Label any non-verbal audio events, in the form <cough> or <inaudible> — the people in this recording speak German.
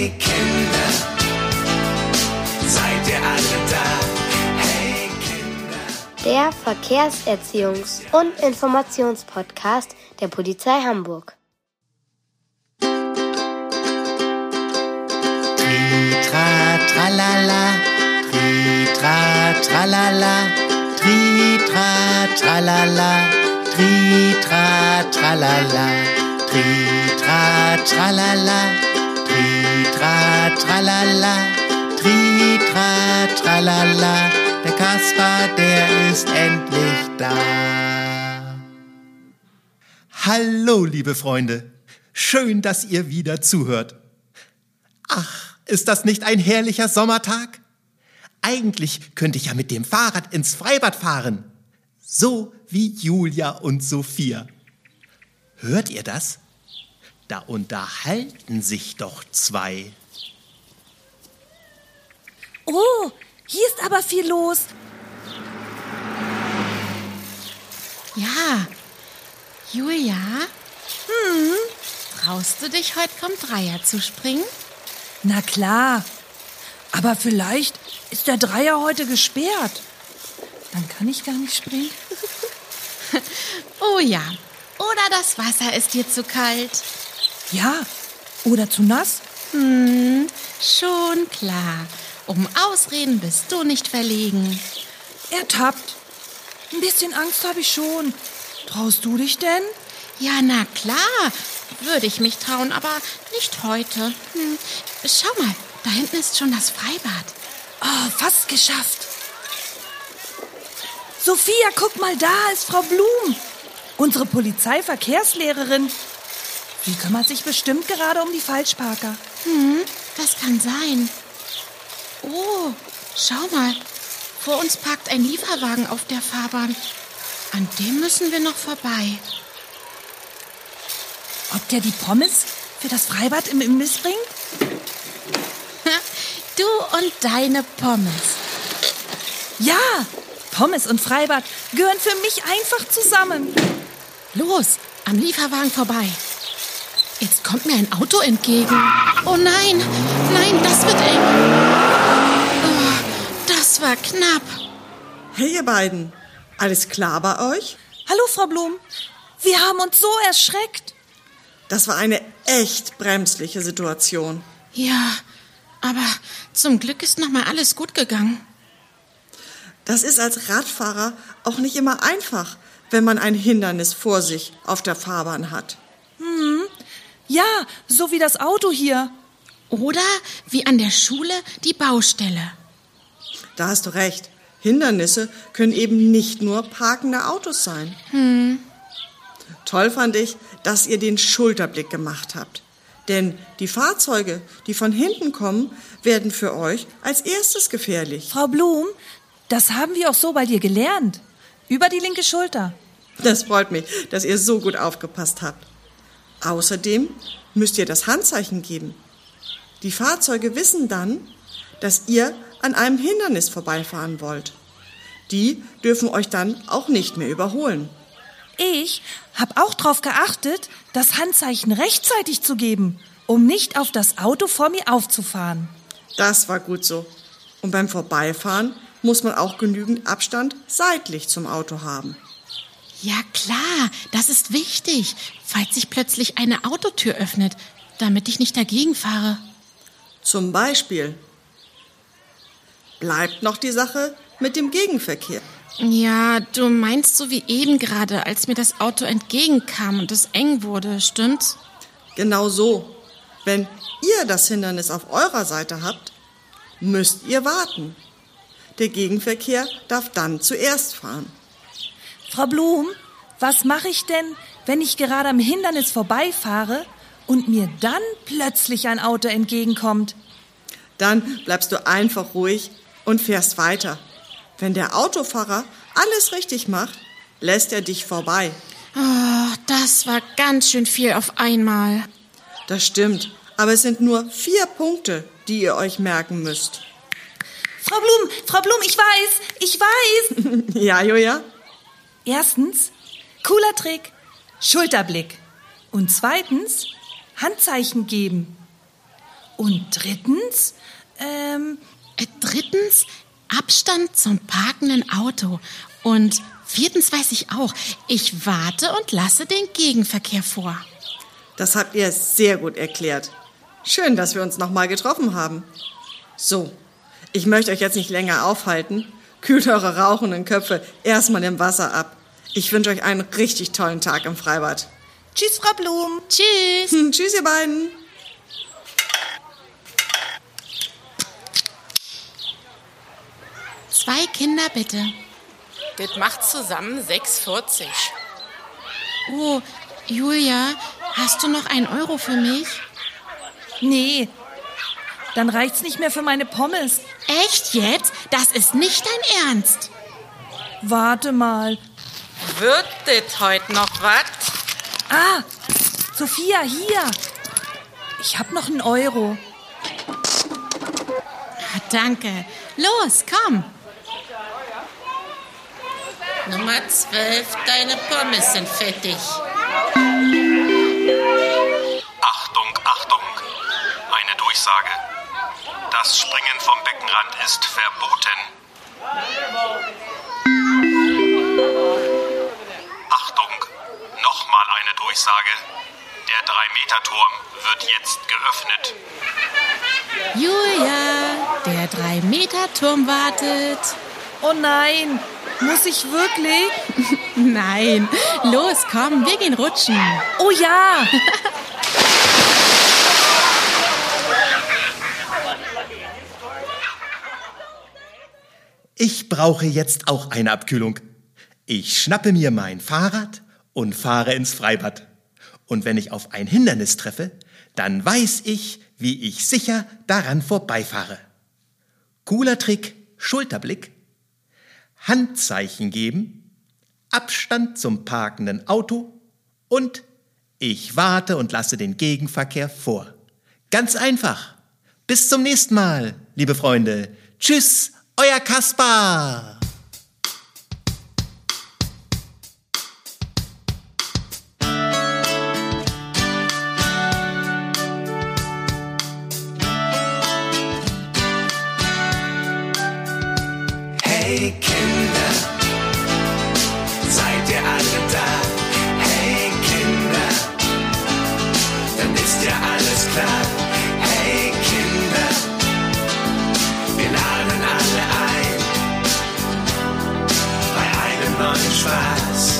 Hey Kinder, seid ihr alle da? Hey Kinder. Der Verkehrserziehungs- und Informationspodcast der Polizei Hamburg. Tri-tra, tralala, tri-tra, tralala, tri-tra, tralala, tri-tra, tralala, tri-tra, tralala, tralala, tri-tra, tralala. Der Kaspar, der ist endlich da. Hallo, liebe Freunde. Schön, dass ihr wieder zuhört. Ach, ist das nicht ein herrlicher Sommertag? Eigentlich könnte ich ja mit dem Fahrrad ins Freibad fahren. So wie Julia und Sophia. Hört ihr das? Da unterhalten sich doch zwei. Oh, hier ist aber viel los. Ja. Julia? Hm? Traust du dich heute vom Dreier zu springen? Na klar. Aber vielleicht ist der Dreier heute gesperrt. Dann kann ich gar nicht springen. <laughs> Oh ja. Oder das Wasser ist dir zu kalt. Ja, oder zu nass? Hm, schon klar. Um Ausreden bist du nicht verlegen. Ertappt. Ein bisschen Angst habe ich schon. Traust du dich denn? Ja, na klar. Würde ich mich trauen, aber nicht heute. Hm. Schau mal, da hinten ist schon das Freibad. Oh, fast geschafft. Sophia, guck mal, da ist Frau Blum. Unsere Polizeiverkehrslehrerin. Sie kümmert sich bestimmt gerade um die Falschparker. Hm, das kann sein. Oh, schau mal. Vor uns parkt ein Lieferwagen auf der Fahrbahn. An dem müssen wir noch vorbei. Ob der die Pommes für das Freibad im Imbiss bringt? Du und deine Pommes. Ja, Pommes und Freibad gehören für mich einfach zusammen. Los, am Lieferwagen vorbei. Jetzt kommt mir ein Auto entgegen. Oh nein, nein, das wird eng. Das war knapp. Hey, ihr beiden. Alles klar bei euch? Hallo, Frau Blum. Wir haben uns so erschreckt. Das war eine echt bremsliche Situation. Ja, aber zum Glück ist noch mal alles gut gegangen. Das ist als Radfahrer auch nicht immer einfach, wenn man ein Hindernis vor sich auf der Fahrbahn hat. Ja, so wie das Auto hier. Oder wie an der Schule die Baustelle. Da hast du recht. Hindernisse können eben nicht nur parkende Autos sein. Toll fand ich, dass ihr den Schulterblick gemacht habt. Denn die Fahrzeuge, die von hinten kommen, werden für euch als erstes gefährlich. Frau Blum, das haben wir auch so bei dir gelernt. Über die linke Schulter. Das freut mich, dass ihr so gut aufgepasst habt. Außerdem müsst ihr das Handzeichen geben. Die Fahrzeuge wissen dann, dass ihr an einem Hindernis vorbeifahren wollt. Die dürfen euch dann auch nicht mehr überholen. Ich habe auch darauf geachtet, das Handzeichen rechtzeitig zu geben, um nicht auf das Auto vor mir aufzufahren. Das war gut so. Und beim Vorbeifahren muss man auch genügend Abstand seitlich zum Auto haben. Ja klar, das ist wichtig, falls sich plötzlich eine Autotür öffnet, damit ich nicht dagegen fahre. Zum Beispiel bleibt noch die Sache mit dem Gegenverkehr. Ja, du meinst so wie eben gerade, als mir das Auto entgegenkam und es eng wurde, stimmt's? Genau so. Wenn ihr das Hindernis auf eurer Seite habt, müsst ihr warten. Der Gegenverkehr darf dann zuerst fahren. Frau Blum, was mache ich denn, wenn ich gerade am Hindernis vorbeifahre und mir dann plötzlich ein Auto entgegenkommt? Dann bleibst du einfach ruhig und fährst weiter. Wenn der Autofahrer alles richtig macht, lässt er dich vorbei. Oh, das war ganz schön viel auf einmal. Das stimmt, aber es sind nur vier Punkte, die ihr euch merken müsst. Frau Blum, Frau Blum, ich weiß, ich weiß. <laughs> Ja, Julia? Erstens, cooler Trick, Schulterblick. Und zweitens, Handzeichen geben. Und drittens, ähm, Äh, Drittens, Abstand zum parkenden Auto. Und viertens weiß ich auch, ich warte und lasse den Gegenverkehr vor. Das habt ihr sehr gut erklärt. Schön, dass wir uns nochmal getroffen haben. So, ich möchte euch jetzt nicht länger aufhalten. Kühlt eure rauchenden Köpfe erstmal im Wasser ab. Ich wünsche euch einen richtig tollen Tag im Freibad. tschüss, Frau Blum. Tschüss. Hm, tschüss, ihr beiden. Zwei Kinder bitte. Das macht zusammen 6,40. Oh, Julia, hast du noch einen Euro für mich? Nee, dann reicht's nicht mehr für meine Pommes. Echt jetzt? Das ist nicht dein Ernst. Warte mal. Wird das heute noch was? Ah, Sophia, hier. Ich hab noch einen Euro. Ah, Danke. Los, komm. Nummer 12, deine Pommes sind fettig. Achtung, Achtung! Eine Durchsage. Das Springen vom Beckenrand ist verboten. Achtung! Nochmal eine Durchsage. Der 3-Meter-Turm wird jetzt geöffnet. Julia, der Drei-Meter-Turm wartet. Oh nein, muss ich wirklich? <laughs> Nein, los, komm, wir gehen rutschen. Oh ja. <laughs> Ich brauche jetzt auch eine Abkühlung. Ich schnappe mir mein Fahrrad und fahre ins Freibad. Und wenn ich auf ein Hindernis treffe, dann weiß ich, wie ich sicher daran vorbeifahre. Cooler Trick, Schulterblick, Handzeichen geben, Abstand zum parkenden Auto und ich warte und lasse den Gegenverkehr vor. Ganz einfach. Bis zum nächsten Mal, liebe Freunde. Tschüss, euer Kaspar. Kinder, seid ihr alle da? Hey Kinder, dann ist ja alles klar. Hey Kinder, wir laden alle ein bei einem neuen Spaß.